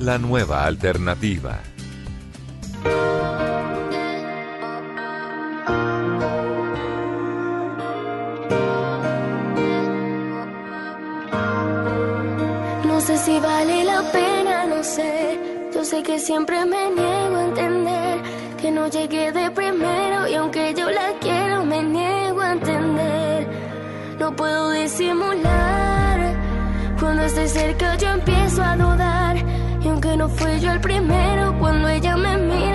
la nueva alternativa. No sé si vale la pena, no sé. Yo sé que siempre me niego a entender que no llegué de primero y aunque yo la quiero me niego a entender. No puedo disimular. Cuando estoy cerca yo empiezo a dudar no fui yo el primero, cuando ella me mira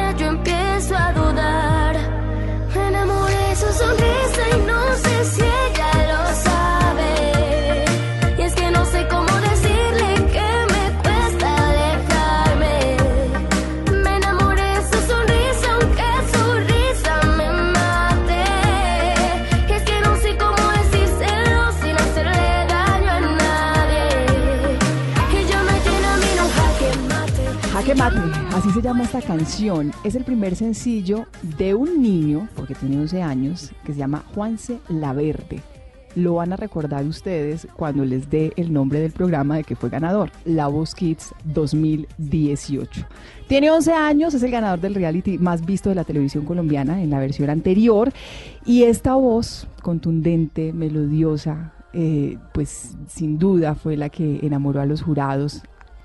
llama esta canción. Es el primer sencillo de un niño, porque tiene 11 años, que se llama Juanse Laverde. Lo van a recordar ustedes cuando les dé el nombre del programa de que fue ganador, La Voz Kids 2018. Tiene 11 años, es el ganador del reality más visto de la televisión colombiana en la versión anterior. Y esta voz contundente, melodiosa, eh, pues sin duda fue la que enamoró a los jurados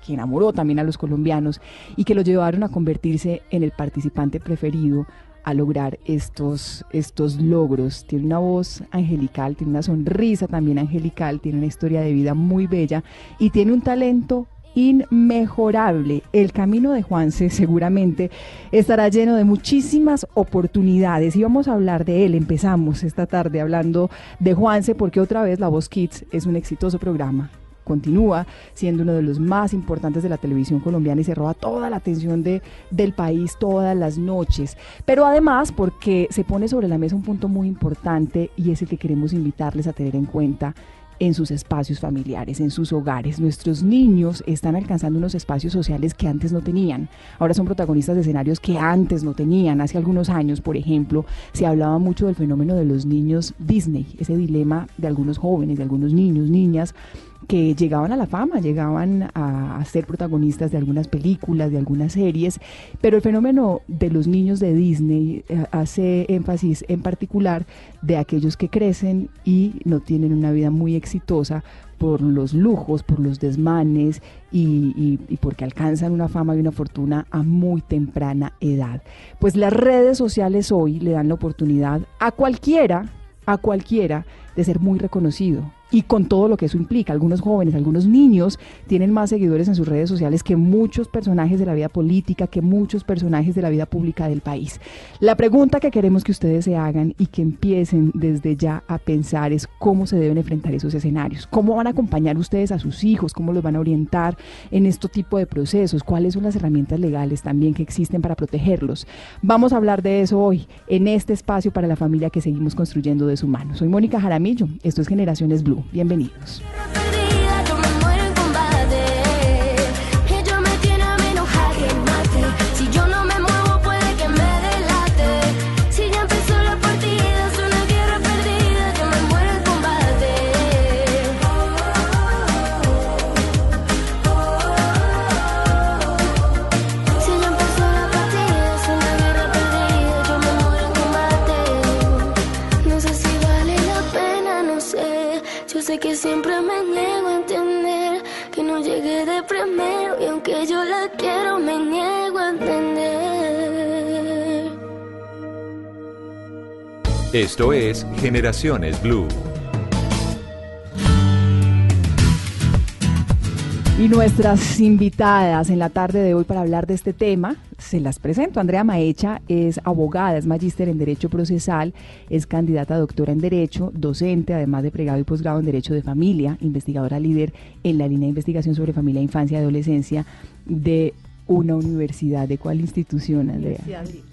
que enamoró también a los colombianos y que lo llevaron a convertirse en el participante preferido a lograr estos, estos logros. Tiene una voz angelical, tiene una sonrisa también angelical, tiene una historia de vida muy bella y tiene un talento inmejorable. El camino de Juanse seguramente estará lleno de muchísimas oportunidades y vamos a hablar de él. Empezamos esta tarde hablando de Juanse porque otra vez La Voz Kids es un exitoso programa continúa siendo uno de los más importantes de la televisión colombiana y se roba toda la atención de, del país todas las noches. Pero además porque se pone sobre la mesa un punto muy importante y es el que queremos invitarles a tener en cuenta en sus espacios familiares, en sus hogares. Nuestros niños están alcanzando unos espacios sociales que antes no tenían. Ahora son protagonistas de escenarios que antes no tenían. Hace algunos años, por ejemplo, se hablaba mucho del fenómeno de los niños Disney, ese dilema de algunos jóvenes, de algunos niños, niñas que llegaban a la fama, llegaban a, ser protagonistas de algunas películas, de algunas series, pero el fenómeno de los niños de Disney eh, hace énfasis en particular de aquellos que crecen y no tienen una vida muy exitosa por los lujos, por los desmanes y, y, porque alcanzan una fama y una fortuna a muy temprana edad. Pues las redes sociales hoy le dan la oportunidad a cualquiera, a cualquiera, de ser muy reconocido, y con todo lo que eso implica. Algunos jóvenes, algunos niños tienen más seguidores en sus redes sociales que muchos personajes de la vida política, que muchos personajes de la vida pública del país. La pregunta que queremos que ustedes se hagan y que empiecen desde ya a pensar es cómo se deben enfrentar esos escenarios, cómo van a acompañar ustedes a sus hijos, cómo los van a orientar en este tipo de procesos, cuáles son las herramientas legales también que existen para protegerlos. Vamos a hablar de eso hoy en este espacio para la familia que seguimos construyendo de su mano. Soy Mónica Jaramillo, esto es Generaciones Blue. Bienvenidos. Esto es Generaciones Blue. Y nuestras invitadas en la tarde de hoy para hablar de este tema, se las presento. Andrea Maecha es abogada, es magíster en Derecho Procesal, es candidata a doctora en Derecho, docente, además de pregado y posgrado en Derecho de Familia, investigadora líder en la línea de investigación sobre familia, infancia y adolescencia de una universidad. ¿De cuál institución, Andrea?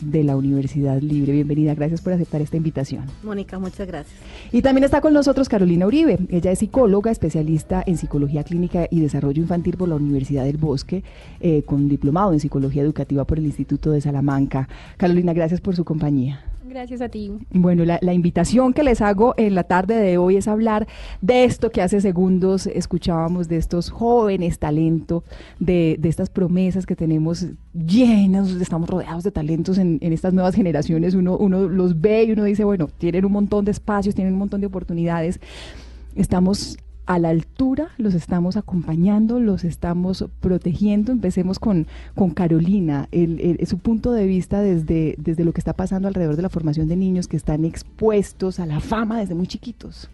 De la Universidad Libre. Bienvenida, gracias por aceptar esta invitación. Mónica, muchas gracias. Y también está con nosotros Carolina Uribe. Ella es psicóloga, especialista en psicología clínica y desarrollo infantil por la Universidad del Bosque, eh, con diplomado en psicología educativa por el Instituto de Salamanca. Carolina, gracias por su compañía. Gracias a ti. Bueno, la, invitación que les hago en la tarde de hoy es hablar de esto que hace segundos escuchábamos, de estos jóvenes talentos, de, estas promesas que tenemos llenas, estamos rodeados de talentos en, en, estas nuevas generaciones. Uno, uno los ve y uno dice, bueno, tienen un montón de espacios, tienen un montón de oportunidades. Estamos a la altura, los estamos acompañando, los estamos protegiendo. Empecemos con, con Carolina, el, su punto de vista desde, desde lo que está pasando alrededor de la formación de niños que están expuestos a la fama desde muy chiquitos.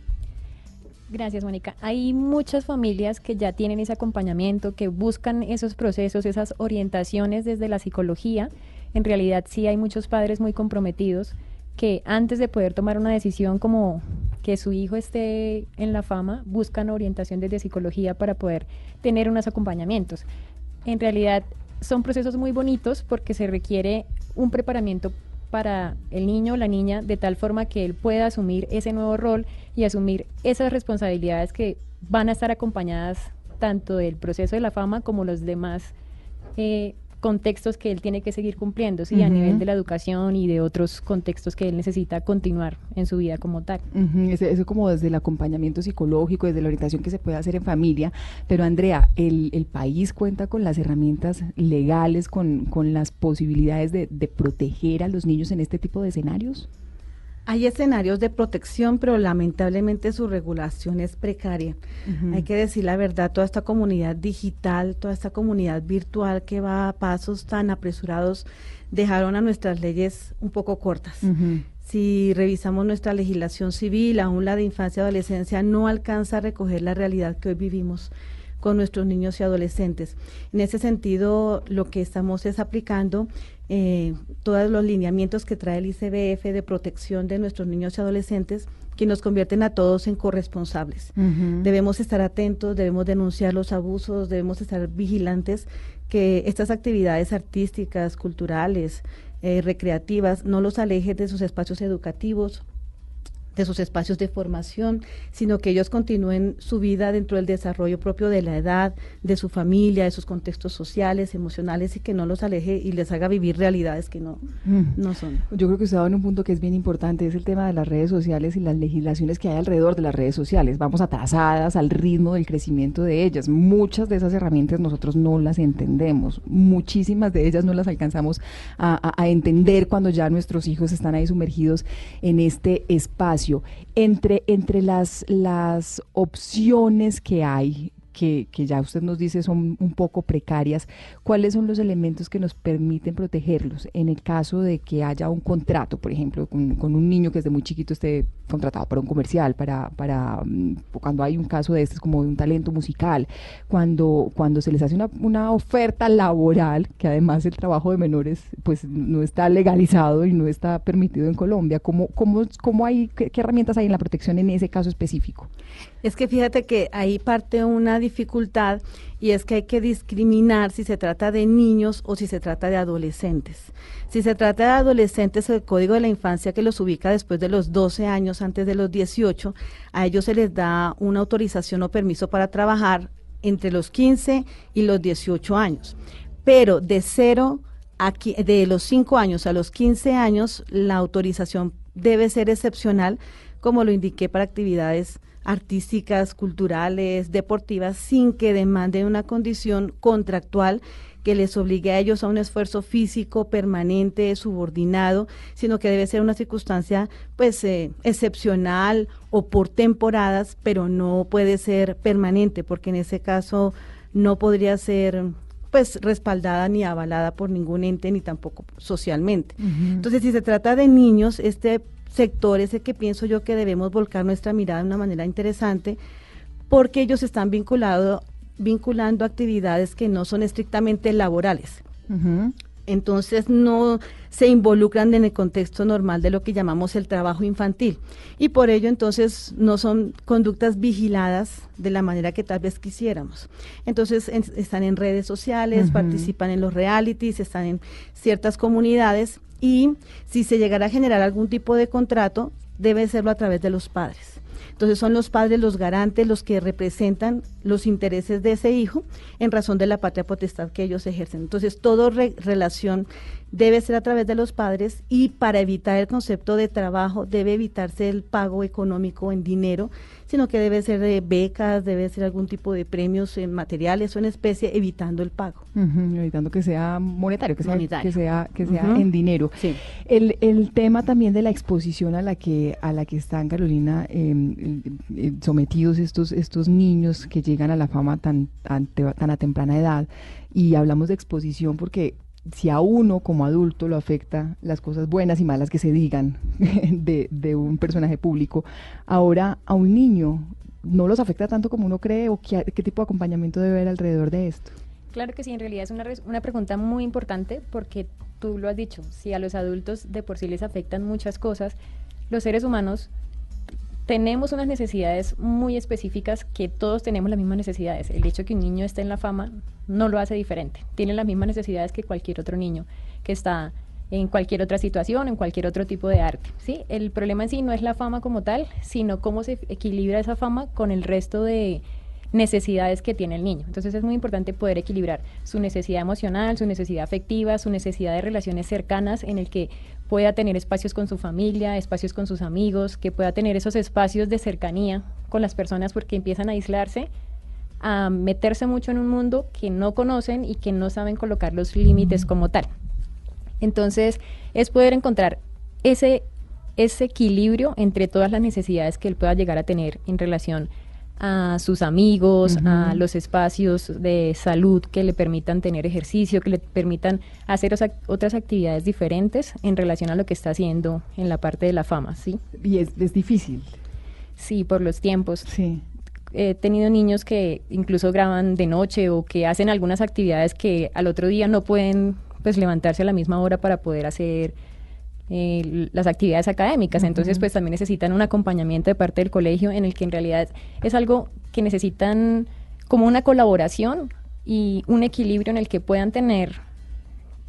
Gracias, Mónica. Hay muchas familias que ya tienen ese acompañamiento, que buscan esos procesos, esas orientaciones desde la psicología. En realidad sí hay muchos padres muy comprometidos que antes de poder tomar una decisión como que su hijo esté en la fama, buscan orientación desde psicología para poder tener unos acompañamientos. En realidad son procesos muy bonitos porque se requiere un preparamiento para el niño o la niña de tal forma que él pueda asumir ese nuevo rol y asumir esas responsabilidades que van a estar acompañadas tanto del proceso de la fama como los demás eh, contextos que él tiene que seguir cumpliendo, sí, a nivel de la educación y de otros contextos que él necesita continuar en su vida como tal. eso, como desde el acompañamiento psicológico, desde la orientación que se puede hacer en familia. Pero Andrea, ¿el, el país cuenta con las herramientas legales, con, con las posibilidades de, de proteger a los niños en este tipo de escenarios? Hay escenarios de protección, pero lamentablemente su regulación es precaria. Hay que decir la verdad, toda esta comunidad digital, toda esta comunidad virtual que va a pasos tan apresurados, dejaron a nuestras leyes un poco cortas. Si revisamos nuestra legislación civil, aún la de infancia y adolescencia, no alcanza a recoger la realidad que hoy vivimos con nuestros niños y adolescentes. En ese sentido, lo que estamos es aplicando eh, todos los lineamientos que trae el ICBF de protección de nuestros niños y adolescentes que nos convierten a todos en corresponsables. Debemos estar atentos, debemos denunciar los abusos, debemos estar vigilantes que estas actividades artísticas, culturales, eh, recreativas no los alejen de sus espacios educativos, de sus espacios de formación, sino que ellos continúen su vida dentro del desarrollo propio de la edad, de su familia, de sus contextos sociales, emocionales y que no los aleje y les haga vivir realidades que no, mm. no son. Yo creo que usted ha dado en un punto que es bien importante, es el tema de las redes sociales y las legislaciones que hay alrededor de las redes sociales. Vamos atrasadas al ritmo del crecimiento de ellas. Muchas de esas herramientas nosotros no las entendemos, muchísimas de ellas no las alcanzamos a, a entender cuando ya nuestros hijos están ahí sumergidos en este espacio entre, entre las, las opciones que hay que, ya usted nos dice son un poco precarias, ¿cuáles son los elementos que nos permiten protegerlos en el caso de que haya un contrato, por ejemplo, con, un niño que desde muy chiquito esté contratado para un comercial, para, para mm, cuando hay un caso de este como de un talento musical, cuando, cuando se les hace una, una oferta laboral, que además el trabajo de menores pues no está legalizado y no está permitido en Colombia, ¿cómo, cómo, cómo hay, qué herramientas hay en la protección en ese caso específico? Es que fíjate que ahí parte una dificultad y es que hay que discriminar si se trata de niños o si se trata de adolescentes. Si se trata de adolescentes, el Código de la Infancia que los ubica después de los 12 años, antes de los 18, a ellos se les da una autorización o permiso para trabajar entre los 15 y los 18 años. Pero de cero aquí, de los 5 años a los 15 años, la autorización debe ser excepcional, como lo indiqué para actividades artísticas, culturales, deportivas, sin que demanden una condición contractual que les obligue a ellos a un esfuerzo físico permanente, subordinado, sino que debe ser una circunstancia pues eh, excepcional o por temporadas, pero no puede ser permanente, porque en ese caso no podría ser pues respaldada ni avalada por ningún ente ni tampoco socialmente. Entonces, si se trata de niños, este sector es el que pienso yo que debemos volcar nuestra mirada de una manera interesante porque ellos están vinculados vinculando actividades que no son estrictamente laborales. Entonces no se involucran en el contexto normal de lo que llamamos el trabajo infantil. Y por ello entonces no son conductas vigiladas de la manera que tal vez quisiéramos. Entonces están en redes sociales, participan en los realities, están en ciertas comunidades y si se llegara a generar algún tipo de contrato, debe serlo a través de los padres. Entonces son los padres los garantes, los que representan los intereses de ese hijo en razón de la patria potestad que ellos ejercen. Entonces, toda relación debe ser a través de los padres y para evitar el concepto de trabajo debe evitarse el pago económico en dinero, sino que debe ser de becas, debe ser algún tipo de premios en materiales o en especie, evitando el pago. evitando que sea monetario, que sea, que sea, que sea en dinero. El, el, tema también de la exposición a la que, a la que están, Carolina, em, eh, sometidos estos, estos niños que llegan a la fama tan, tan, tan a temprana edad, y hablamos de exposición porque si a uno como adulto lo afecta las cosas buenas y malas que se digan de, un personaje público, ahora a un niño no los afecta tanto como uno cree o qué, tipo de acompañamiento debe haber alrededor de esto. Claro que sí, en realidad es una, una pregunta muy importante porque tú lo has dicho, si a los adultos de por sí les afectan muchas cosas, los seres humanos tenemos unas necesidades muy específicas que todos tenemos las mismas necesidades. El hecho de que un niño esté en la fama no lo hace diferente. Tiene las mismas necesidades que cualquier otro niño que está en cualquier otra situación, en cualquier otro tipo de arte. ¿sí? El problema en sí no es la fama como tal, sino cómo se equilibra esa fama con el resto de necesidades que tiene el niño. Entonces es muy importante poder equilibrar su necesidad emocional, su necesidad afectiva, su necesidad de relaciones cercanas en el que pueda tener espacios con su familia, espacios con sus amigos, que pueda tener esos espacios de cercanía con las personas porque empiezan a aislarse, a meterse mucho en un mundo que no conocen y que no saben colocar los límites como tal. Entonces es poder encontrar ese, ese equilibrio entre todas las necesidades que él pueda llegar a tener en relación a sus amigos, a los espacios de salud que le permitan tener ejercicio, que le permitan hacer otras actividades diferentes en relación a lo que está haciendo en la parte de la fama, ¿sí? Y es, difícil. Sí, por los tiempos. Sí. He tenido niños que incluso graban de noche o que hacen algunas actividades que al otro día no pueden pues levantarse a la misma hora para poder hacer eh, las actividades académicas. Entonces, pues también necesitan un acompañamiento de parte del colegio en el que en realidad es algo que necesitan como una colaboración y un equilibrio en el que puedan tener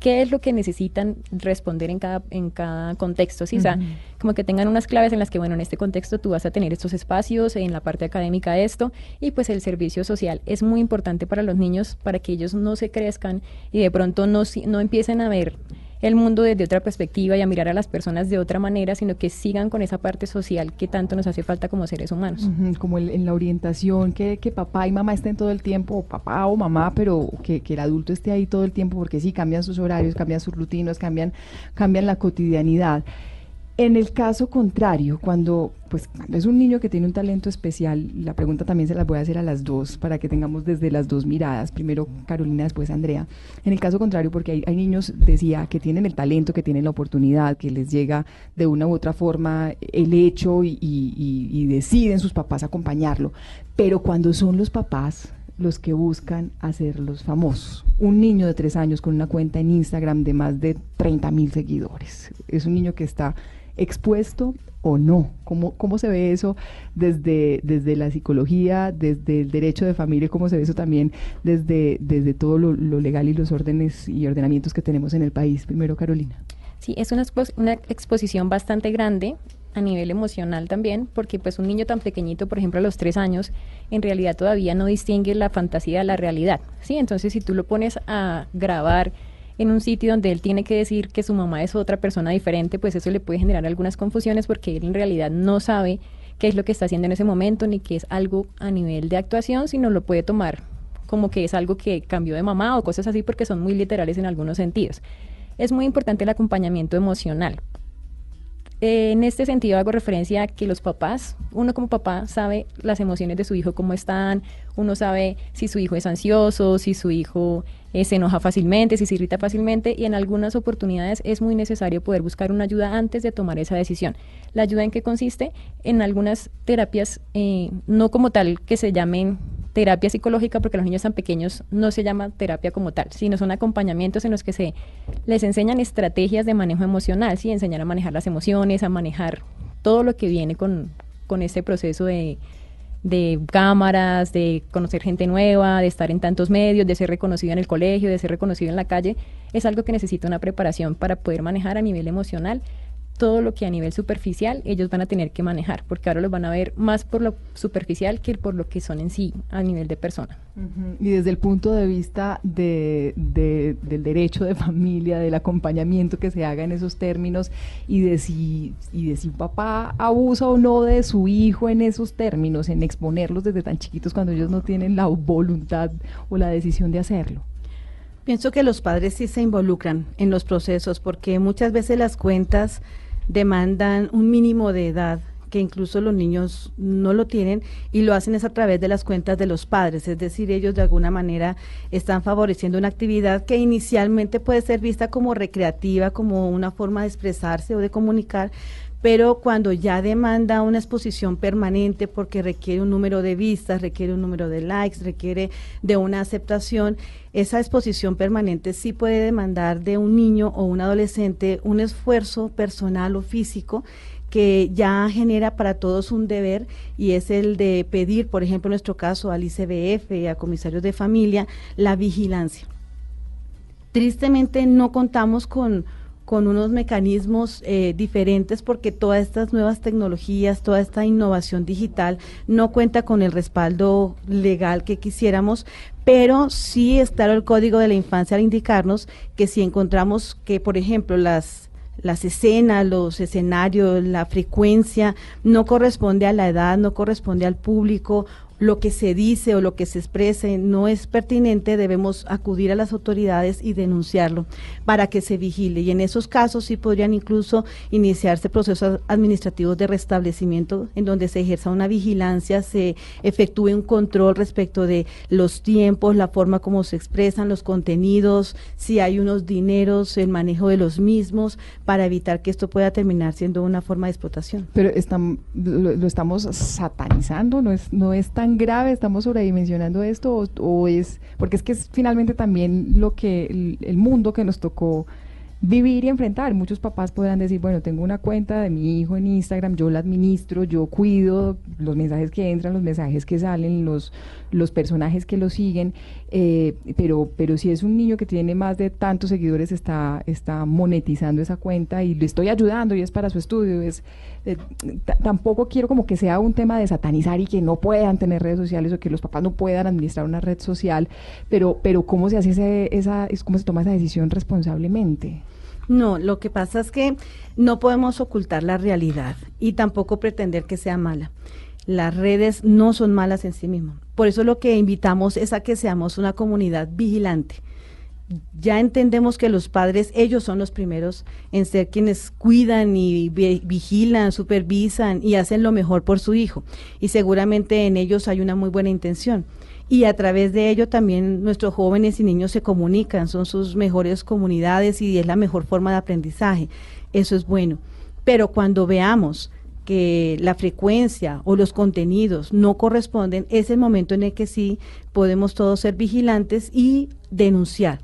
qué es lo que necesitan responder en cada, en cada contexto, ¿sí? O sea, como que tengan unas claves en las que, bueno, en este contexto tú vas a tener estos espacios, en la parte académica esto, y pues el servicio social es muy importante para los niños para que ellos no se crezcan y de pronto no, no empiecen a ver el mundo desde otra perspectiva y a mirar a las personas de otra manera, sino que sigan con esa parte social que tanto nos hace falta como seres humanos. como en la orientación, que, que, papá y mamá estén todo el tiempo, o papá o mamá, pero que, que, el adulto esté ahí todo el tiempo, porque sí, cambian sus horarios, cambian sus rutinas, cambian, cambian la cotidianidad. En el caso contrario, cuando pues es un niño que tiene un talento especial, la pregunta también se las voy a hacer a las dos para que tengamos desde las dos miradas, primero Carolina, después Andrea. En el caso contrario, porque hay, niños, decía, que tienen el talento, que tienen la oportunidad, que les llega de una u otra forma el hecho y, y deciden sus papás acompañarlo, pero cuando son los papás los que buscan hacerlos famosos. Un niño de tres años con una cuenta en Instagram de más de 30 mil seguidores. Es un niño que está expuesto o no? ¿Cómo, cómo se ve eso desde, desde la psicología, desde el derecho de familia, cómo se ve eso también desde, desde todo lo, legal y los órdenes y ordenamientos que tenemos en el país? Primero, Carolina. Sí, es una, una exposición bastante grande a nivel emocional también, porque pues un niño tan pequeñito, por ejemplo a los tres años, en realidad todavía no distingue la fantasía de la realidad, ¿sí? Entonces si tú lo pones a grabar en un sitio donde él tiene que decir que su mamá es otra persona diferente, pues eso le puede generar algunas confusiones porque él en realidad no sabe qué es lo que está haciendo en ese momento, ni que es algo a nivel de actuación, sino lo puede tomar como que es algo que cambió de mamá o cosas así porque son muy literales en algunos sentidos. Es muy importante el acompañamiento emocional. eh, en este sentido hago referencia a que los papás, uno como papá sabe las emociones de su hijo cómo están, uno sabe si su hijo es ansioso, si su hijo eh, se enoja fácilmente, si se irrita fácilmente y en algunas oportunidades es muy necesario poder buscar una ayuda antes de tomar esa decisión. ¿La ayuda en qué consiste? En algunas terapias, eh, no como tal que se llamen terapia psicológica, porque los niños tan pequeños no se llama terapia como tal, sino son acompañamientos en los que se les enseñan estrategias de manejo emocional, ¿sí? enseñar a manejar las emociones, a manejar todo lo que viene con, con este proceso de, de cámaras, de conocer gente nueva, de estar en tantos medios, de ser reconocido en el colegio, de ser reconocido en la calle, es algo que necesita una preparación para poder manejar a nivel emocional todo lo que a nivel superficial ellos van a tener que manejar, porque ahora los van a ver más por lo superficial que por lo que son en sí a nivel de persona. Y desde el punto de vista de, del derecho de familia, del acompañamiento que se haga en esos términos y de si, y de si un papá abusa o no de su hijo en esos términos, en exponerlos desde tan chiquitos cuando ellos no tienen la voluntad o la decisión de hacerlo. Pienso que los padres sí se involucran en los procesos porque muchas veces las cuentas demandan un mínimo de edad que incluso los niños no lo tienen y lo hacen es a través de las cuentas de los padres, es decir, ellos de alguna manera están favoreciendo una actividad que inicialmente puede ser vista como recreativa, como una forma de expresarse o de comunicar, pero cuando ya demanda una exposición permanente porque requiere un número de vistas, requiere un número de likes, requiere de una aceptación, esa exposición permanente sí puede demandar de un niño o un adolescente un esfuerzo personal o físico que ya genera para todos un deber y es el de pedir, por ejemplo, en nuestro caso al ICBF y a comisarios de familia, la vigilancia. Tristemente no contamos con con unos mecanismos eh, diferentes porque todas estas nuevas tecnologías, toda esta innovación digital no cuenta con el respaldo legal que quisiéramos, pero sí está el Código de la Infancia al indicarnos que si encontramos que, por ejemplo, las las escenas, los escenarios, la frecuencia no corresponde a la edad, no corresponde al público lo que se dice o lo que se exprese no es pertinente, debemos acudir a las autoridades y denunciarlo para que se vigile. Y en esos casos sí podrían incluso iniciarse procesos administrativos de restablecimiento en donde se ejerza una vigilancia, se efectúe un control respecto de los tiempos, la forma como se expresan los contenidos, si hay unos dineros, el manejo de los mismos, para evitar que esto pueda terminar siendo una forma de explotación. Pero están, lo, estamos satanizando, no es, no es tan grave? ¿Estamos sobredimensionando esto? O, es, porque es que es finalmente también lo que el mundo que nos tocó vivir y enfrentar. Muchos papás podrán decir, bueno, tengo una cuenta de mi hijo en Instagram, yo la administro, yo cuido los mensajes que entran, los mensajes que salen, los, los personajes que lo siguen, eh, pero, pero si es un niño que tiene más de tantos seguidores, está, está monetizando esa cuenta y le estoy ayudando y es para su estudio. Es, eh, tampoco quiero como que sea un tema de satanizar y que no puedan tener redes sociales o que los papás no puedan administrar una red social, pero, pero ¿cómo se hace ese, esa, cómo se toma esa decisión responsablemente? No, lo que pasa es que no podemos ocultar la realidad y tampoco pretender que sea mala. Las redes no son malas en sí mismas. Por eso lo que invitamos es a que seamos una comunidad vigilante. Ya entendemos que los padres, ellos son los primeros en ser quienes cuidan y vigilan, supervisan y hacen lo mejor por su hijo. Y seguramente en ellos hay una muy buena intención y a través de ello también nuestros jóvenes y niños se comunican, son sus mejores comunidades y es la mejor forma de aprendizaje. Eso es bueno. Pero cuando veamos que la frecuencia o los contenidos no corresponden, es el momento en el que sí podemos todos ser vigilantes y denunciar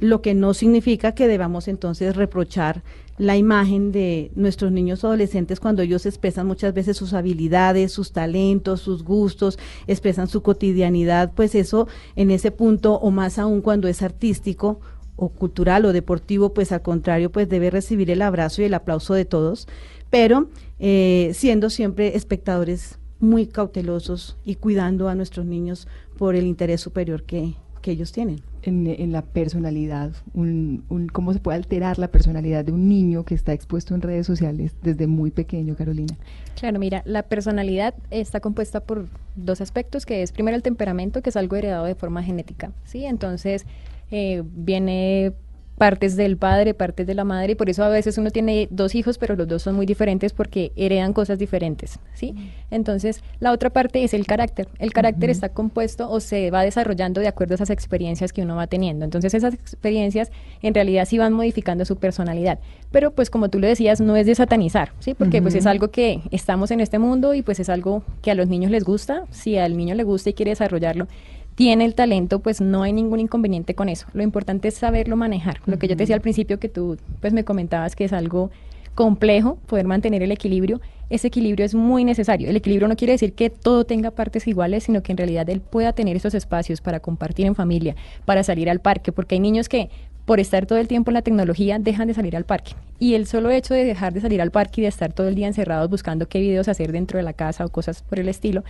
lo que no significa que debamos entonces reprochar la imagen de nuestros niños adolescentes cuando ellos expresan muchas veces sus habilidades, sus talentos, sus gustos, expresan su cotidianidad, pues eso en ese punto o más aún cuando es artístico o cultural o deportivo, pues al contrario, pues debe recibir el abrazo y el aplauso de todos, pero eh, siendo siempre espectadores muy cautelosos y cuidando a nuestros niños por el interés superior que, que ellos tienen. En, la personalidad, un, cómo se puede alterar la personalidad de un niño que está expuesto en redes sociales desde muy pequeño, Carolina. Claro, mira, la personalidad está compuesta por dos aspectos, que es primero el temperamento, que es algo heredado de forma genética, ¿sí? Entonces, eh, viene partes del padre, partes de la madre, y por eso a veces uno tiene dos hijos, pero los dos son muy diferentes porque heredan cosas diferentes, ¿sí? Entonces, la otra parte es el carácter. El carácter está compuesto o se va desarrollando de acuerdo a esas experiencias que uno va teniendo. Entonces, esas experiencias en realidad sí van modificando su personalidad. Pero, pues, como tú lo decías, no es de satanizar, ¿sí? Porque, pues, es algo que estamos en este mundo y, pues, es algo que a los niños les gusta. Si al niño le gusta y quiere desarrollarlo, tiene el talento, pues no hay ningún inconveniente con eso. Lo importante es saberlo manejar. Lo que yo te decía al principio que tú pues me comentabas que es algo complejo poder mantener el equilibrio, ese equilibrio es muy necesario. El equilibrio no quiere decir que todo tenga partes iguales, sino que en realidad él pueda tener esos espacios para compartir en familia, para salir al parque, porque hay niños que por estar todo el tiempo en la tecnología dejan de salir al parque. Y el solo hecho de dejar de salir al parque y de estar todo el día encerrados buscando qué videos hacer dentro de la casa o cosas por el estilo,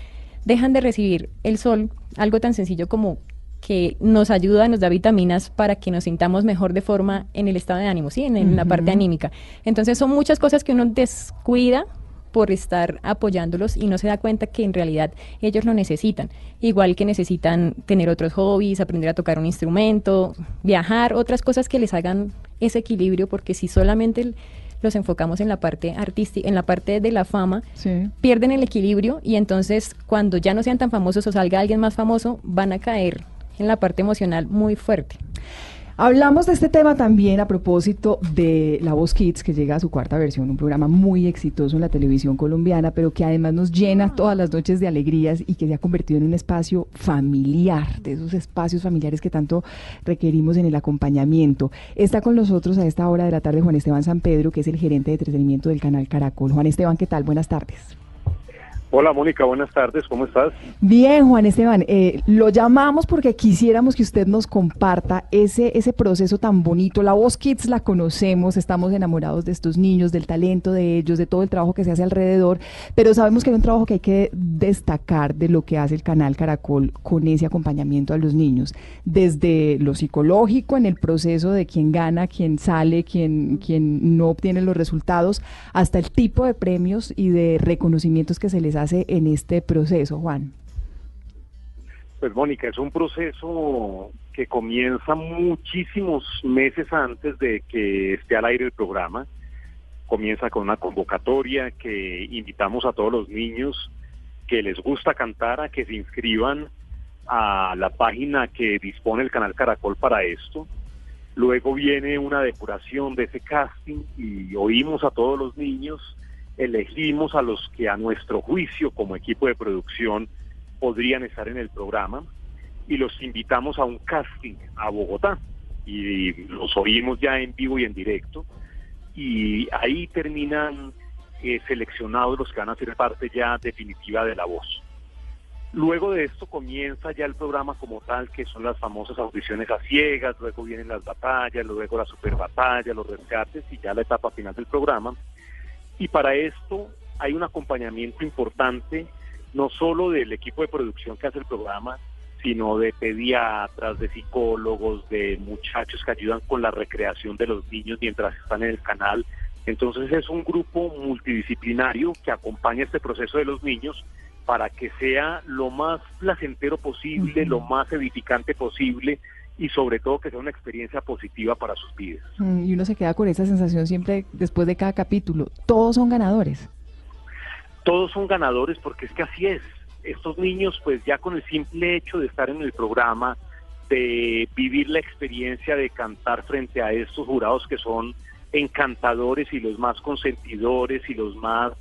dejan de recibir el sol, algo tan sencillo como que nos ayuda, nos da vitaminas para que nos sintamos mejor de forma en el estado de ánimo, ¿sí? En, la parte anímica. Entonces son muchas cosas que uno descuida por estar apoyándolos y no se da cuenta que en realidad ellos lo necesitan. Igual que necesitan tener otros hobbies, aprender a tocar un instrumento, viajar, otras cosas que les hagan ese equilibrio, porque si solamente... El, los enfocamos en la parte artística, en la parte de la fama, pierden el equilibrio y entonces cuando ya no sean tan famosos o salga alguien más famoso, van a caer en la parte emocional muy fuerte. Hablamos de este tema también a propósito de La Voz Kids, que llega a su cuarta versión, un programa muy exitoso en la televisión colombiana, pero que además nos llena todas las noches de alegrías y que se ha convertido en un espacio familiar, de esos espacios familiares que tanto requerimos en el acompañamiento. Está con nosotros a esta hora de la tarde Juan Esteban San Pedro, que es el gerente de entretenimiento del canal Caracol. Juan Esteban, ¿qué tal? Buenas tardes. Hola Mónica, buenas tardes, ¿cómo estás? Bien, Juan Esteban, eh, lo llamamos porque quisiéramos que usted nos comparta ese, ese proceso tan bonito. La Voz Kids la conocemos, estamos enamorados de estos niños, del talento de ellos, de todo el trabajo que se hace alrededor, pero sabemos que hay un trabajo que hay que destacar de lo que hace el canal Caracol con ese acompañamiento a los niños, desde lo psicológico en el proceso de quién gana, quién sale, quién, quién no obtiene los resultados, hasta el tipo de premios y de reconocimientos que se les hace en este proceso, Juan? Pues Mónica, es un proceso que comienza muchísimos meses antes de que esté al aire el programa. Comienza con una convocatoria que invitamos a todos los niños que les gusta cantar a que se inscriban a la página que dispone el canal Caracol para esto. Luego viene una depuración de ese casting y oímos a todos los niños elegimos a los que a nuestro juicio como equipo de producción podrían estar en el programa y los invitamos a un casting a Bogotá. Y los oímos ya en vivo y en directo. Y ahí terminan eh, seleccionados los que van a ser parte ya definitiva de la voz. Luego de esto comienza ya el programa como tal, que son las famosas audiciones a ciegas, luego vienen las batallas, luego la super batalla, los rescates y ya la etapa final del programa y para esto hay un acompañamiento importante, no solo del equipo de producción que hace el programa, sino de pediatras, de psicólogos, de muchachos que ayudan con la recreación de los niños mientras están en el canal. Entonces es un grupo multidisciplinario que acompaña este proceso de los niños para que sea lo más placentero posible, lo más edificante posible y sobre todo que sea una experiencia positiva para sus vidas. Mm, y uno se queda con esa sensación siempre después de cada capítulo. Todos son ganadores. Todos son ganadores porque es que así es. Estos niños pues ya con el simple hecho de estar en el programa, de vivir la experiencia de cantar frente a estos jurados que son encantadores y los más consentidores y los más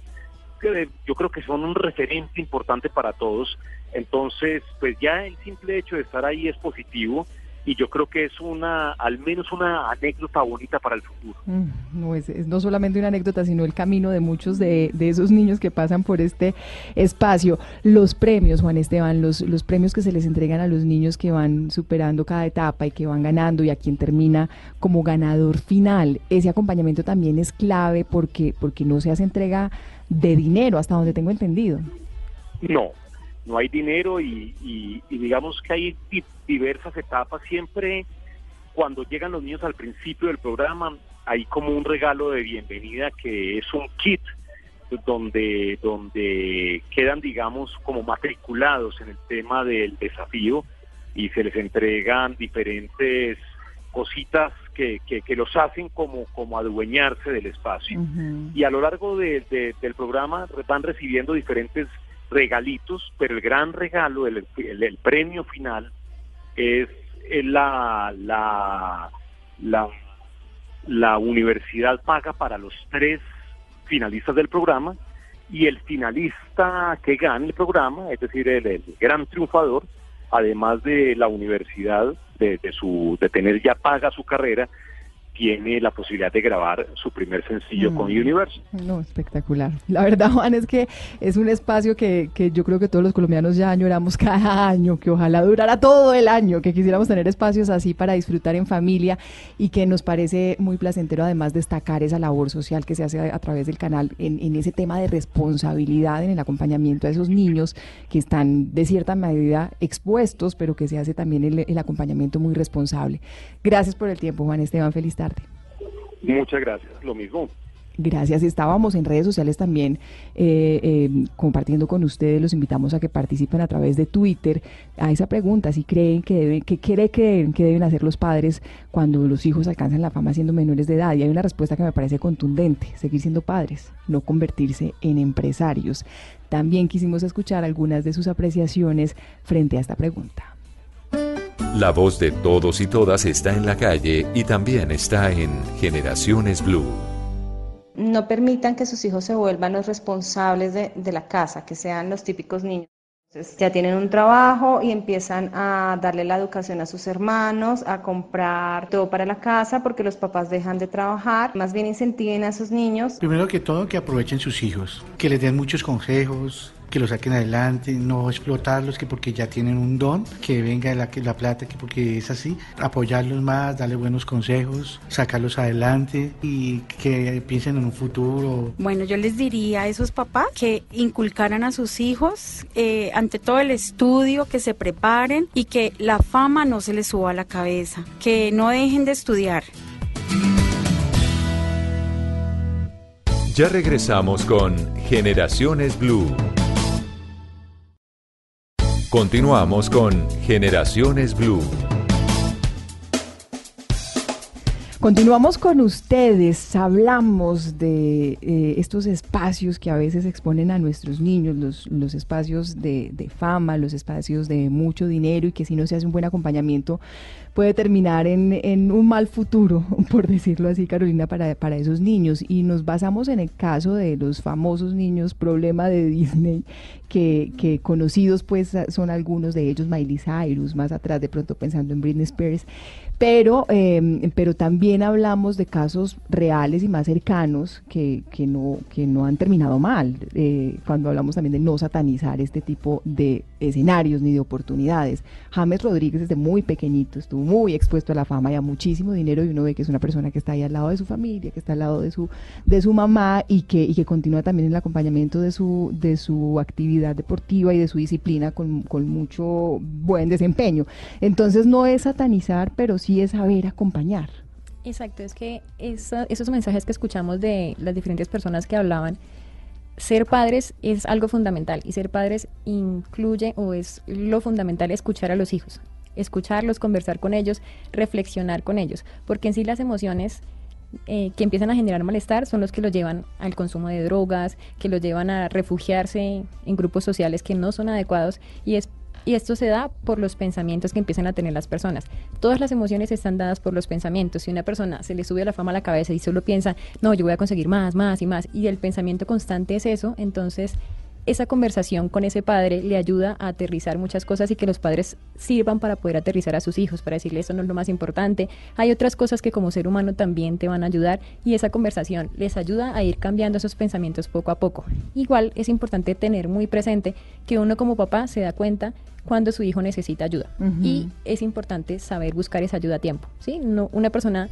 yo creo que son un referente importante para todos. Entonces, pues ya el simple hecho de estar ahí es positivo y yo creo que es una, al menos una anécdota bonita para el futuro. Mm, no es, no solamente una anécdota, sino el camino de muchos de, de, esos niños que pasan por este espacio. Los premios, Juan Esteban, los, los premios que se les entregan a los niños que van superando cada etapa y que van ganando y a quien termina como ganador final, ese acompañamiento también es clave porque, porque no se hace entrega de dinero, hasta donde tengo entendido. No, no hay dinero y, digamos que hay diversas etapas. Siempre cuando llegan los niños al principio del programa hay como un regalo de bienvenida que es un kit donde, donde quedan, digamos, como matriculados en el tema del desafío y se les entregan diferentes cositas que, que, los hacen como, como adueñarse del espacio. Y a lo largo del programa van recibiendo diferentes regalitos, pero el gran regalo, el, el, premio final es la, la, la, la universidad paga para los tres finalistas del programa y el finalista que gane el programa, es decir, el, gran triunfador, además de la universidad, de, de, su, de tener ya paga su carrera, tiene la posibilidad de grabar su primer sencillo con. Universe. No, espectacular. La verdad, Juan, es que es un espacio que, que, yo creo que todos los colombianos ya añoramos cada año, que ojalá durara todo el año, que quisiéramos tener espacios así para disfrutar en familia y que nos parece muy placentero además destacar esa labor social que se hace a, través del canal en, en ese tema de responsabilidad en el acompañamiento a esos niños que están de cierta medida expuestos, pero que se hace también el, el acompañamiento muy responsable. Gracias por el tiempo, Juan Esteban. Feliz Muchas gracias, lo mismo. Gracias. Estábamos en redes sociales también eh, eh, compartiendo con ustedes. Los invitamos a que participen a través de Twitter a esa pregunta: si creen que deben, que creen que deben hacer los padres cuando los hijos alcanzan la fama siendo menores de edad. Y hay una respuesta que me parece contundente: seguir siendo padres, no convertirse en empresarios. También quisimos escuchar algunas de sus apreciaciones frente a esta pregunta. La voz de todos y todas está en la calle y también está en Generaciones Blue. No permitan que sus hijos se vuelvan los responsables de, la casa, que sean los típicos niños. Entonces, ya tienen un trabajo y empiezan a darle la educación a sus hermanos, a comprar todo para la casa porque los papás dejan de trabajar. Más bien incentiven a esos niños. Primero que todo, que aprovechen sus hijos, que les den muchos consejos, que lo saquen adelante, no explotarlos que porque ya tienen un don, que venga la, la plata que porque es así, apoyarlos más, darle buenos consejos, sacarlos adelante y que piensen en un futuro. Bueno, yo les diría a esos papás que inculcaran a sus hijos eh, ante todo el estudio, que se preparen y que la fama no se les suba a la cabeza, que no dejen de estudiar. Ya regresamos con Generaciones Blue. Continuamos con Generaciones Blue. Continuamos con ustedes, hablamos de eh, estos espacios que a veces exponen a nuestros niños, los, los espacios de, de, fama, los espacios de mucho dinero y que si no se hace un buen acompañamiento puede terminar en, en un mal futuro, por decirlo así, Carolina, para, para esos niños. Y nos basamos en el caso de los famosos niños problema de Disney, que, que conocidos pues son algunos de ellos, Miley Cyrus, más atrás de pronto pensando en Britney Spears, pero, eh, pero también hablamos de casos reales y más cercanos que, que, no, que no han terminado mal, eh, cuando hablamos también de no satanizar este tipo de escenarios ni de oportunidades. James Rodríguez desde muy pequeñito estuvo muy expuesto a la fama y a muchísimo dinero y uno ve que es una persona que está ahí al lado de su familia, que está al lado de su, de su mamá y que, y que continúa también el acompañamiento de su, de su actividad deportiva y de su disciplina con, con mucho buen desempeño. Entonces no es satanizar, pero sí es saber acompañar. Exacto, es que esos mensajes que escuchamos de las diferentes personas que hablaban, ser padres es algo fundamental y ser padres incluye o es lo fundamental escuchar a los hijos, escucharlos, conversar con ellos, reflexionar con ellos, porque en sí las emociones eh, que empiezan a generar malestar son los que los llevan al consumo de drogas, que los llevan a refugiarse en grupos sociales que no son adecuados y es y esto se da por los pensamientos que empiezan a tener las personas. Todas las emociones están dadas por los pensamientos. Si una persona se le sube la fama a la cabeza y solo piensa, no, yo voy a conseguir más, más y más, y el pensamiento constante es eso, entonces esa conversación con ese padre le ayuda a aterrizar muchas cosas y que los padres sirvan para poder aterrizar a sus hijos, para decirle eso no es lo más importante. Hay otras cosas que como ser humano también te van a ayudar y esa conversación les ayuda a ir cambiando esos pensamientos poco a poco. Igual es importante tener muy presente que uno como papá se da cuenta cuando su hijo necesita ayuda y es importante saber buscar esa ayuda a tiempo. ¿sí? No, una persona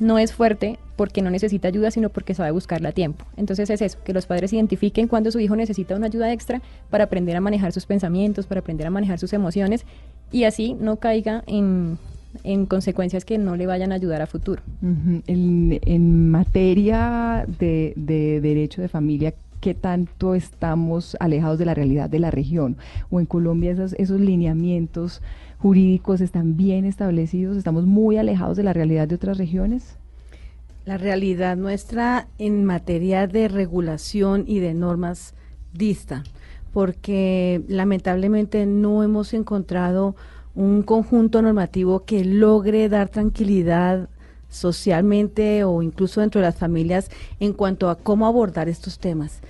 no es fuerte porque no necesita ayuda, sino porque sabe buscarla a tiempo. Entonces es eso, que los padres identifiquen cuando su hijo necesita una ayuda extra para aprender a manejar sus pensamientos, para aprender a manejar sus emociones y así no caiga en, consecuencias que no le vayan a ayudar a futuro. en, materia de, derecho de familia, qué tanto estamos alejados de la realidad de la región o en Colombia esos, esos lineamientos jurídicos están bien establecidos? ¿Estamos muy alejados de la realidad de otras regiones? La realidad nuestra en materia de regulación y de normas dista, porque lamentablemente no hemos encontrado un conjunto normativo que logre dar tranquilidad socialmente o incluso dentro de las familias en cuanto a cómo abordar estos temas.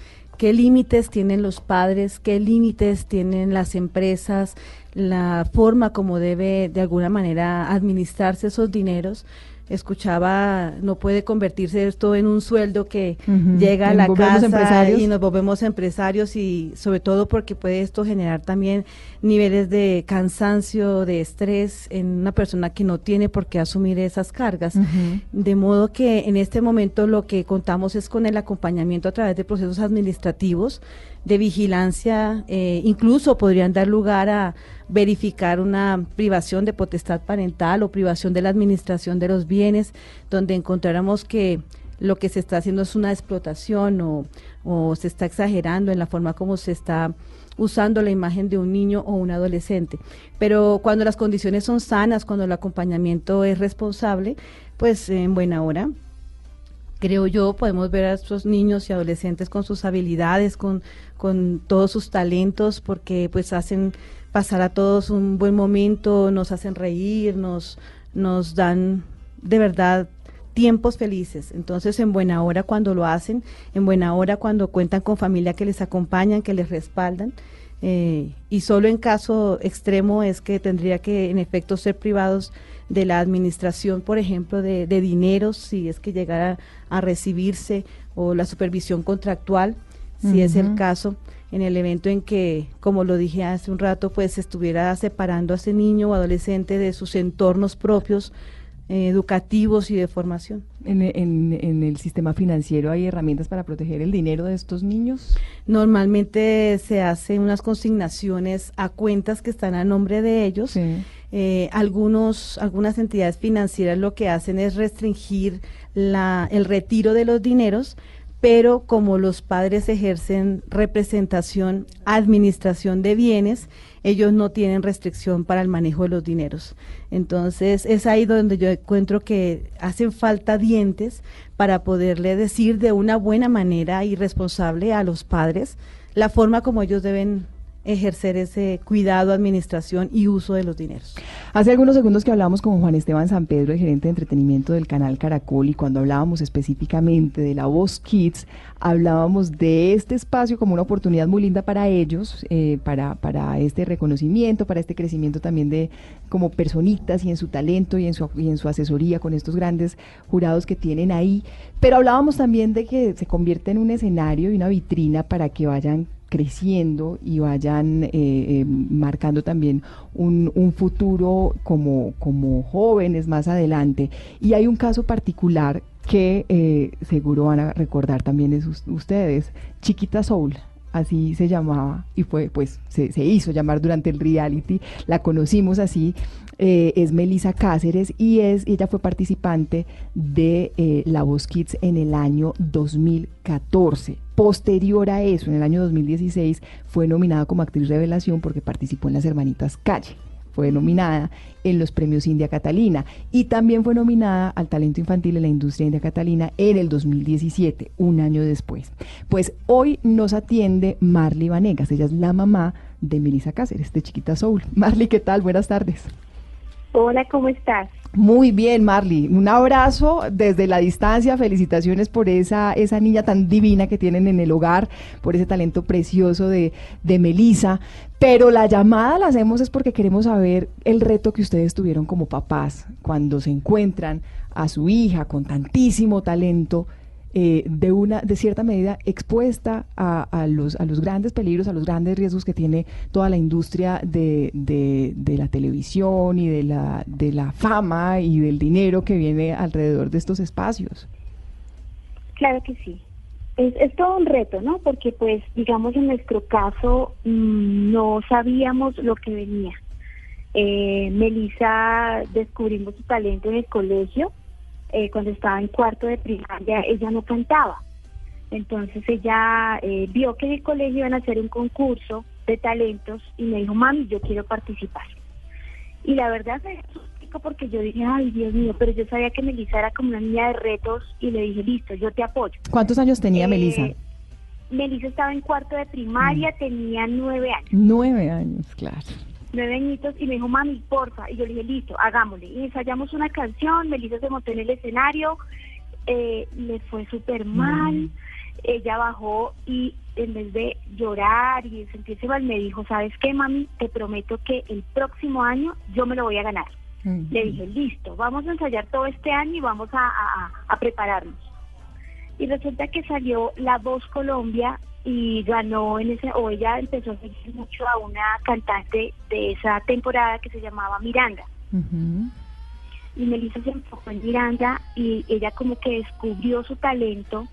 ¿Qué límites tienen los padres? ¿Qué límites tienen las empresas? La forma como debe de alguna manera administrarse esos dineros escuchaba, no puede convertirse esto en un sueldo que llega a la casa y nos volvemos empresarios y sobre todo porque puede esto generar también niveles de cansancio, de estrés en una persona que no tiene por qué asumir esas cargas. De modo que en este momento lo que contamos es con el acompañamiento a través de procesos administrativos de vigilancia, eh, incluso podrían dar lugar a verificar una privación de potestad parental o privación de la administración de los bienes, donde encontráramos que lo que se está haciendo es una explotación o, o se está exagerando en la forma como se está usando la imagen de un niño o un adolescente. Pero cuando las condiciones son sanas, cuando el acompañamiento es responsable, pues en buena hora creo yo, podemos ver a estos niños y adolescentes con sus habilidades, con, con todos sus talentos, porque pues hacen pasar a todos un buen momento, nos hacen reír, nos, nos dan de verdad tiempos felices. Entonces, en buena hora cuando lo hacen, en buena hora cuando cuentan con familia que les acompañan, que les respaldan. Eh, y solo en caso extremo es que tendría que, en efecto, ser privados de la administración, por ejemplo, de, de dineros, si es que llegara a recibirse, o la supervisión contractual, si es el caso, en el evento en que, como lo dije hace un rato, pues estuviera separando a ese niño o adolescente de sus entornos propios, eh, educativos y de formación. ¿En, en, el sistema financiero hay herramientas para proteger el dinero de estos niños? Normalmente se hacen unas consignaciones a cuentas que están a nombre de ellos. Eh, algunos, algunas entidades financieras lo que hacen es restringir la, el retiro de los dineros, pero como los padres ejercen representación, administración de bienes, ellos no tienen restricción para el manejo de los dineros. Entonces es ahí donde yo encuentro que hacen falta dientes para poderle decir de una buena manera y responsable a los padres la forma como ellos deben ejercer ese cuidado, administración y uso de los dineros. Hace algunos segundos que hablábamos con Juan Esteban San Pedro, el gerente de entretenimiento del canal Caracol, y cuando hablábamos específicamente de la Voz Kids, hablábamos de este espacio como una oportunidad muy linda para ellos, eh, para, para este reconocimiento, para este crecimiento también de como personitas y en su talento y en su, y en su asesoría con estos grandes jurados que tienen ahí. Pero hablábamos también de que se convierte en un escenario y una vitrina para que vayan creciendo y vayan eh, eh, marcando también un, un, futuro como, como jóvenes más adelante. Y hay un caso particular que eh, seguro van a recordar también es ustedes, Chiquita Soul así se llamaba y fue pues se, hizo llamar durante el reality. La conocimos así. Eh, es Melissa Cáceres y es ella fue participante de eh, La Voz Kids en el año 2014 posterior a eso en el año 2016 fue nominada como actriz revelación porque participó en Las Hermanitas Calle fue nominada en los premios India Catalina y también fue nominada al talento infantil en la industria India Catalina en el 2017, un año después. Pues hoy nos atiende Marley Vanegas, ella es la mamá de Melissa Cáceres, de Chiquita Soul. Marley, ¿qué tal? Buenas tardes. Hola, ¿cómo estás? Muy bien, Marley. Un abrazo desde la distancia. Felicitaciones por esa, esa niña tan divina que tienen en el hogar, por ese talento precioso de, de Melisa. Pero la llamada la hacemos es porque queremos saber el reto que ustedes tuvieron como papás cuando se encuentran a su hija con tantísimo talento eh, de una de cierta medida expuesta a, a, los, a los grandes peligros, a los grandes riesgos que tiene toda la industria de, de, la televisión y de la, de la fama y del dinero que viene alrededor de estos espacios. Claro que sí. Es, es todo un reto, ¿no? Porque pues, digamos, en nuestro caso mm, no sabíamos lo que venía. Eh, Melissa descubrimos su talento en el colegio eh, cuando estaba en cuarto de primaria, ella no cantaba. Entonces ella eh, vio que en el colegio iban a hacer un concurso de talentos y me dijo, mami, yo quiero participar. Y la verdad me explico porque yo dije, ay Dios mío, pero yo sabía que Melissa era como una niña de retos y le dije, listo, yo te apoyo. ¿Cuántos años tenía Eh, Melissa? Melissa estaba en cuarto de primaria, tenía nueve años. Nueve años, claro. Nueve añitos y me dijo, mami, porfa. Y yo le dije, listo, hagámosle. Y ensayamos una canción, Melissa se montó en el escenario, eh, le fue súper mal, ella bajó y en vez de llorar y sentirse mal, me dijo, ¿sabes qué, mami? Te prometo que el próximo año yo me lo voy a ganar. Le dije, listo, vamos a ensayar todo este año y vamos a, a- a prepararnos. Y resulta que salió La Voz Colombia y ganó en ese, o ella empezó a seguir mucho a una cantante de esa temporada que se llamaba Miranda. Y Melissa se enfocó en Miranda y ella como que descubrió su talento.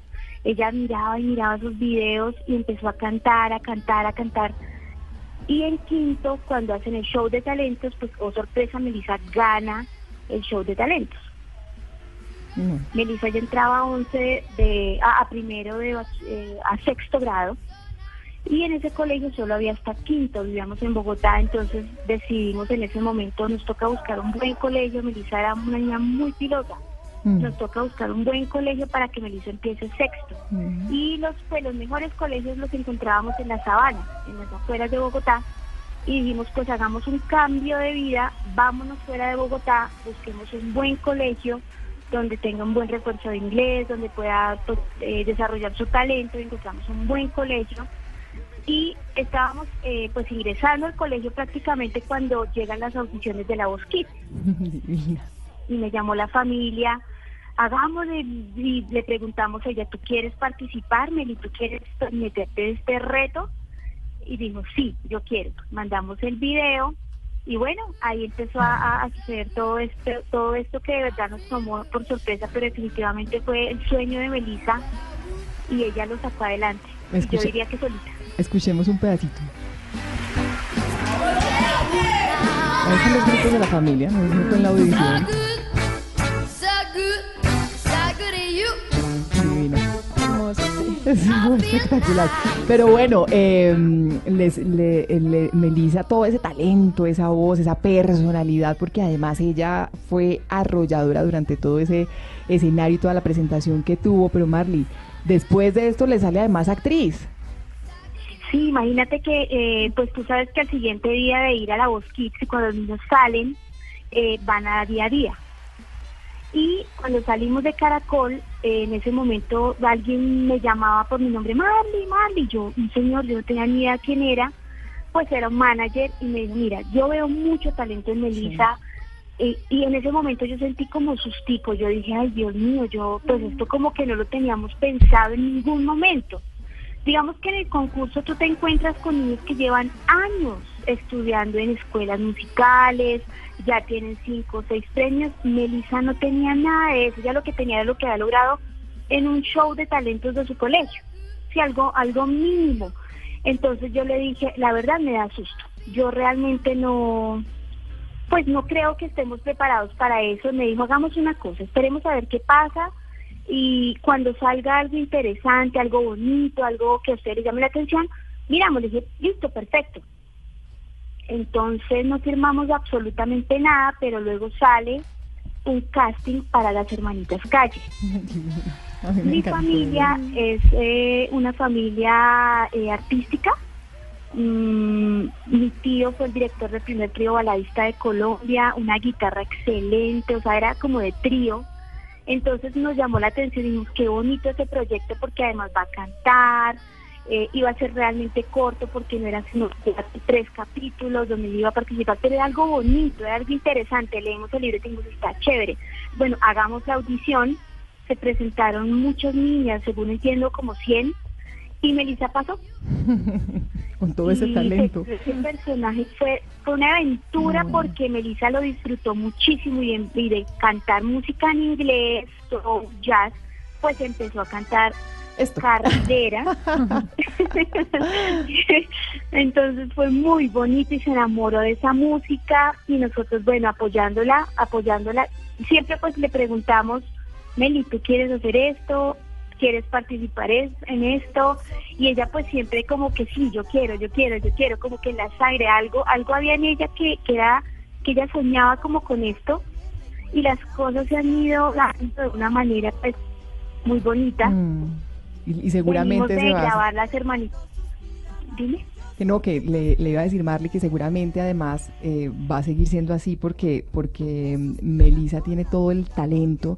Ella miraba y miraba sus videos y empezó a cantar, a cantar, a cantar. Y en quinto, cuando hacen el show de talentos, pues, oh sorpresa, Melissa gana el show de talentos. Melissa ya entraba a 11 de, a, a primero de eh, a sexto grado y en ese colegio solo había hasta quinto, vivíamos en Bogotá, entonces decidimos en ese momento, nos toca buscar un buen colegio, Melissa era una niña muy pilota, nos toca buscar un buen colegio para que Melissa empiece sexto. Y los, pues, los mejores colegios los encontrábamos en la sabana, en las afueras de Bogotá. Y dijimos, pues hagamos un cambio de vida, vámonos fuera de Bogotá, busquemos un buen colegio donde tenga un buen refuerzo de inglés, donde pueda pues, eh, desarrollar su talento, encontramos un buen colegio. Y estábamos eh, pues ingresando al colegio prácticamente cuando llegan las audiciones de la Voz Kids y me llamó la familia, hagámosle, y le preguntamos a ella, ¿tú quieres participar, Meli? ¿Tú quieres meterte en este reto? Y dijo, sí, yo quiero. Mandamos el video y bueno, ahí empezó a, a suceder todo esto, todo esto que de verdad nos tomó por sorpresa, pero definitivamente fue el sueño de Melissa y ella lo sacó adelante. Yo diría que solita. Escuchemos un pedacito. Ahí están los gritos de la familia, no es en la audición. Divino. Es muy espectacular. Pero bueno, eh, les, le, le- Melissa, todo ese talento, esa voz, esa personalidad, porque además ella fue arrolladora durante todo ese escenario y toda la presentación que tuvo. Pero Marley, después de esto le sale además actriz. Sí, imagínate que, eh, pues tú sabes que al siguiente día de ir a la Voz Kids, cuando los niños salen, eh, van a día a día. Y cuando salimos de Caracol, eh, en ese momento alguien me llamaba por mi nombre, Marley, Marley. Yo, un señor, yo no tenía ni idea quién era, pues era un manager y me dijo, mira, yo veo mucho talento en Melissa. eh, y en ese momento yo sentí como sustico, yo dije, ay Dios mío, yo, pues esto como que no lo teníamos pensado en ningún momento. Digamos que en el concurso tú te encuentras con niños que llevan años estudiando en escuelas musicales, ya tienen cinco o seis premios. Melissa no tenía nada de eso, ella lo que tenía era lo que había logrado en un show de talentos de su colegio, sí, algo, algo mínimo. Entonces yo le dije, la verdad me da susto, yo realmente no, pues no creo que estemos preparados para eso. Me dijo, hagamos una cosa, esperemos a ver qué pasa y cuando salga algo interesante, algo bonito, algo que a usted le llame la atención, miramos, le dije, listo, perfecto. Entonces no firmamos absolutamente nada, pero luego sale un casting para las hermanitas Calle. Mi encantó. familia es eh, una familia eh, artística. Mm, mi tío fue el director del primer trío baladista de Colombia, una guitarra excelente, o sea, era como de trío. Entonces nos llamó la atención y dijimos, qué bonito ese proyecto porque además va a cantar, eh, iba a ser realmente corto porque no eran sino tres capítulos donde iba a participar, pero era algo bonito, era algo interesante, leemos el libro y dijimos, está chévere. Bueno, hagamos la audición, se presentaron muchas niñas, según entiendo, como 100, y Melissa pasó. Con todo ese Y talento. Ese, personaje fue, fue una aventura porque Melissa lo disfrutó muchísimo y, en- y de cantar música en inglés o jazz, pues empezó a cantar carretera. Entonces fue muy bonito y se enamoró de esa música y nosotros, bueno, apoyándola, apoyándola. Siempre pues le preguntamos, Meli, ¿tú quieres hacer esto? ¿Quieres participar en esto? Y ella pues siempre como que sí, yo quiero, yo quiero, yo quiero, como que en la sangre algo, algo había en ella que, que era que ella soñaba como con esto y las cosas se han ido dando de una manera pues muy bonita. Mm. Y, seguramente de grabar las hermanitas. Dime. Que no, que le, iba a decir Marley que seguramente además eh, va a seguir siendo así porque, porque mm, Melissa tiene todo el talento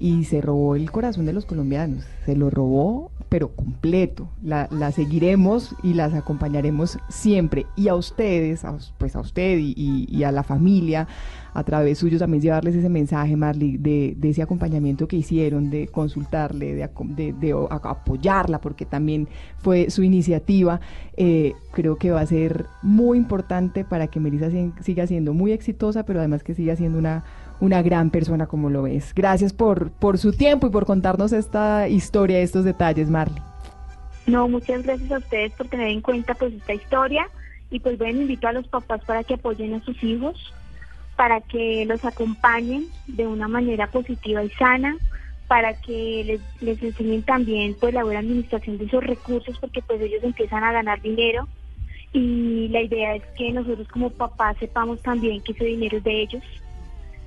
y se robó el corazón de los colombianos. Se lo robó, pero completo. La, la seguiremos y las acompañaremos siempre. Y a ustedes, pues a usted y, a la familia, a través suyo también llevarles ese mensaje, Marley, de, de ese acompañamiento que hicieron, de consultarle, de, de, apoyarla, porque también fue su iniciativa. Eh, creo que va a ser muy importante para que Melissa siga siendo muy exitosa, pero además que siga siendo una una gran persona como lo es. Gracias por, por su tiempo y por contarnos esta historia, estos detalles, Marley. No, muchas gracias a ustedes por tener en cuenta pues esta historia y pues bueno, invito a los papás para que apoyen a sus hijos, para que los acompañen de una manera positiva y sana, para que les, les enseñen también pues la buena administración de esos recursos porque pues ellos empiezan a ganar dinero y la idea es que nosotros como papás sepamos también que ese dinero es de ellos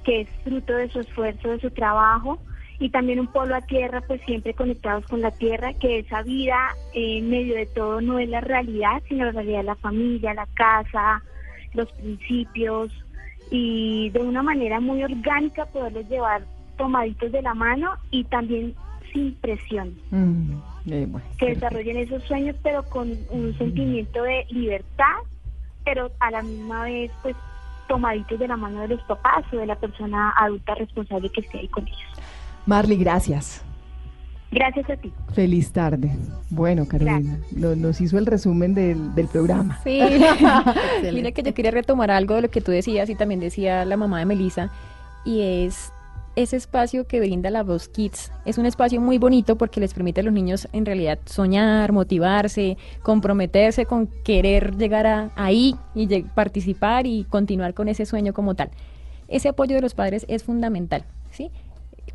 que es fruto de su esfuerzo, de su trabajo y también un pueblo a tierra, pues siempre conectados con la tierra, que esa vida en medio de todo no es la realidad, sino la realidad de la familia, la casa, los principios y de una manera muy orgánica poderles llevar tomaditos de la mano y también sin presión. Mm, eh, que desarrollen esos sueños pero con un sentimiento de libertad, pero a la misma vez pues tomaditos de la mano de los papás o de la persona adulta responsable que esté ahí con ellos. Marley, gracias. Gracias a ti. Feliz tarde. Bueno, Carolina, nos hizo el resumen del, del programa. Sí, mira que yo quería retomar algo de lo que tú decías y también decía la mamá de Melissa, y es ese espacio que brinda la Voz Kids es un espacio muy bonito porque les permite a los niños en realidad soñar, motivarse, comprometerse con querer llegar a, ahí y participar y continuar con ese sueño como tal. Ese apoyo de los padres es fundamental, ¿sí?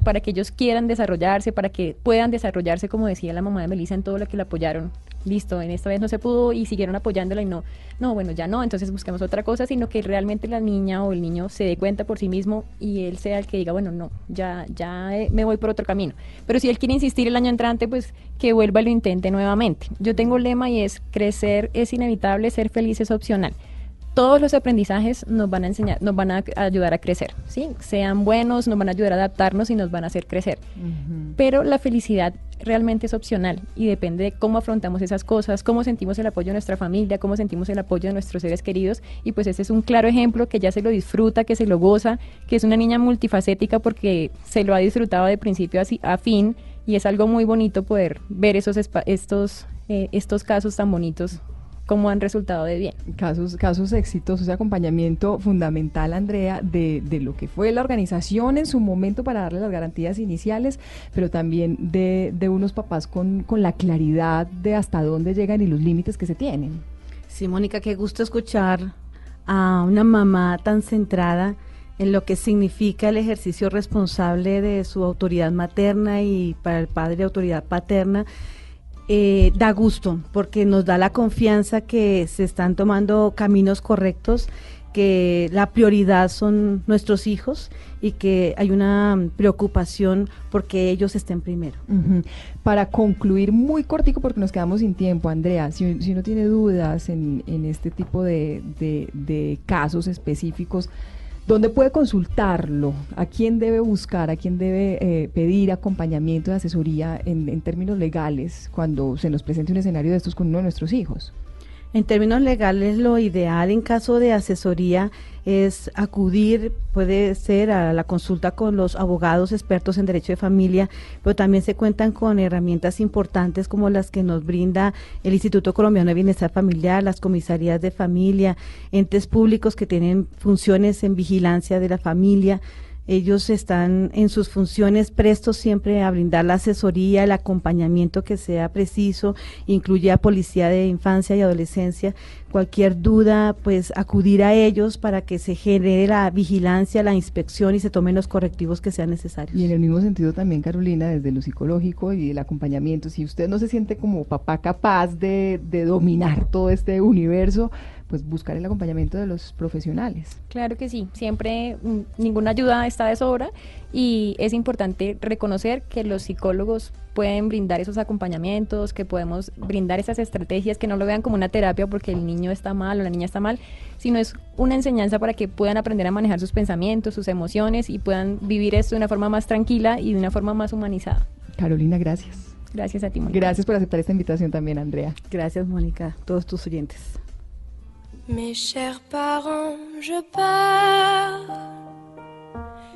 Para que ellos quieran desarrollarse, para que puedan desarrollarse, como decía la mamá de Melissa, en todo lo que le apoyaron listo, en esta vez no se pudo y siguieron apoyándola y no, no, bueno, ya no, entonces buscamos otra cosa, sino que realmente la niña o el niño se dé cuenta por sí mismo y él sea el que diga, bueno, no, ya, ya eh, me voy por otro camino. Pero si él quiere insistir el año entrante, pues que vuelva y lo intente nuevamente. Yo tengo un lema y es, crecer es inevitable, ser feliz es opcional todos los aprendizajes nos van a enseñar, nos van a ayudar a crecer, ¿sí? Sean buenos, nos van a ayudar a adaptarnos y nos van a hacer crecer. Pero la felicidad realmente es opcional y depende de cómo afrontamos esas cosas, cómo sentimos el apoyo de nuestra familia, cómo sentimos el apoyo de nuestros seres queridos y pues este es un claro ejemplo que ya se lo disfruta, que se lo goza, que es una niña multifacética porque se lo ha disfrutado de principio a, fin y es algo muy bonito poder ver esos estos eh, estos casos tan bonitos cómo han resultado de bien. Casos, casos exitosos, ese acompañamiento fundamental, Andrea, de, de, lo que fue la organización en su momento para darle las garantías iniciales, pero también de, de unos papás con, con la claridad de hasta dónde llegan y los límites que se tienen. Sí, Mónica, qué gusto escuchar a una mamá tan centrada en lo que significa el ejercicio responsable de su autoridad materna y para el padre autoridad paterna eh, da gusto porque nos da la confianza que se están tomando caminos correctos, que la prioridad son nuestros hijos y que hay una preocupación porque ellos estén primero. Para concluir muy cortico, porque nos quedamos sin tiempo, Andrea, si, uno tiene dudas en, este tipo de casos específicos, ¿Dónde puede consultarlo? ¿A quién debe buscar? ¿A quién debe eh, pedir acompañamiento de asesoría en, términos legales cuando se nos presente un escenario de estos con uno de nuestros hijos? En términos legales, lo ideal en caso de asesoría es acudir, puede ser a la consulta con los abogados expertos en derecho de familia, pero también se cuentan con herramientas importantes como las que nos brinda el Instituto Colombiano de Bienestar Familiar, las comisarías de familia, entes públicos que tienen funciones en vigilancia de la familia, ellos están en sus funciones prestos siempre a brindar la asesoría, el acompañamiento que sea preciso, incluye a policía de infancia y adolescencia cualquier duda, pues acudir a ellos para que se genere la vigilancia, la inspección y se tomen los correctivos que sean necesarios. Y en el mismo sentido también, Carolina, desde lo psicológico y el acompañamiento, si usted no se siente como papá capaz de, de dominar todo este universo, pues buscar el acompañamiento de los profesionales. Claro que sí, siempre mm, ninguna ayuda está de sobra y es importante reconocer que los psicólogos pueden brindar esos acompañamientos, que podemos brindar esas estrategias, que no lo vean como una terapia porque el niño está mal o la niña está mal, sino es una enseñanza para que puedan aprender a manejar sus pensamientos, sus emociones y puedan vivir esto de una forma más tranquila y de una forma más humanizada. Carolina, gracias. Gracias a ti, Mónica. Gracias por aceptar esta invitación también, Andrea. Gracias, Mónica, todos tus oyentes. Mes chers parents, je pars.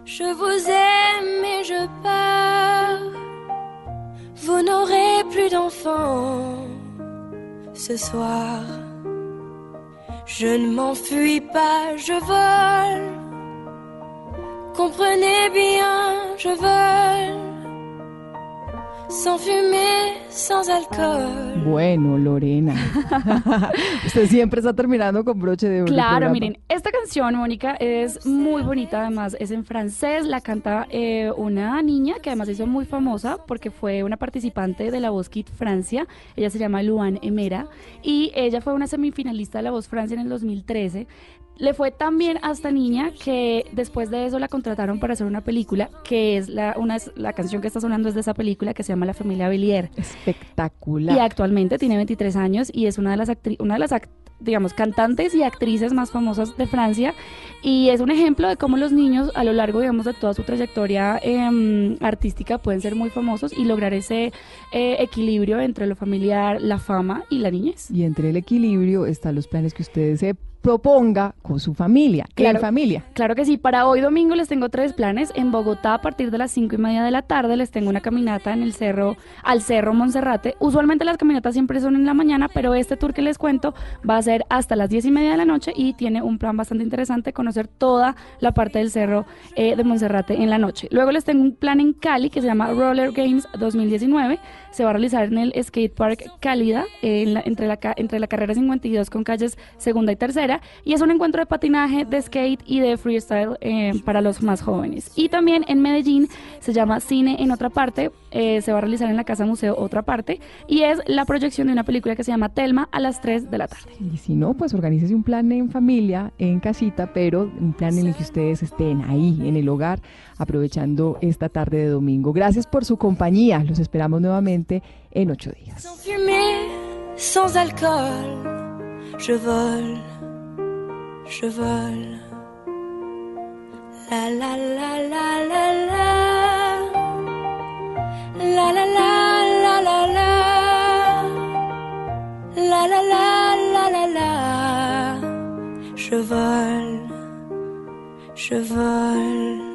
Je vous aime et je pars. Vous n'aurez plus d'enfants ce soir. Je ne m'enfuis pas, je vole. Comprenez bien, je vole. Sans fumée, sans alcohol. Bueno, Lorena. Usted siempre está terminando con broche de oro. Claro, miren, esta canción, Mónica, es muy bonita, además es en francés, la canta eh, una niña que además hizo muy famosa porque fue una participante de La Voz Kit Francia, ella se llama Luan Emera y ella fue una semifinalista de La Voz Francia en el 2013, le fue tan bien a esta niña que después de eso la contrataron para hacer una película, que es la, una, la canción que está sonando es de esa película que se llama La familia Bellier. Espectacular. Y actualmente tiene 23 años y es una de las una de las digamos, cantantes y actrices más famosas de Francia y es un ejemplo de cómo los niños a lo largo, digamos, de toda su trayectoria em, artística pueden ser muy famosos y lograr ese eh, equilibrio entre lo familiar, la fama y la niñez. Y entre el equilibrio están los planes que ustedes se proponga con su familia. Claro, familia? Claro que sí. Para hoy domingo les tengo tres planes. En Bogotá, a partir de las cinco y media de la tarde, les tengo una caminata en el cerro, al cerro Monserrate. Usualmente las caminatas siempre son en la mañana, pero este tour que les cuento va a ser hasta las diez y media de la noche y tiene un plan bastante interesante, conocer toda la parte del cerro eh, de Monserrate en la noche. Luego les tengo un plan en Cali que se llama Roller Games 2019. Se va a realizar en el Skate Park Cálida, entre, la, entre la carrera 52 con calles segunda y tercera y es un encuentro de patinaje, de skate y de freestyle eh, para los más jóvenes. Y también en Medellín se llama Cine en otra parte, eh, se va a realizar en la Casa Museo otra parte y es la proyección de una película que se llama Telma a las 3 de la tarde. Y si no, pues organícese un plan en familia, en casita, pero un plan en el que ustedes estén ahí, en el hogar, aprovechando esta tarde de domingo. Gracias por su compañía, los esperamos nuevamente en ocho días. sans alcohol, je vole. je vole. La la la la la la. La la la la la la. La la la la la la. Je vole, je vole.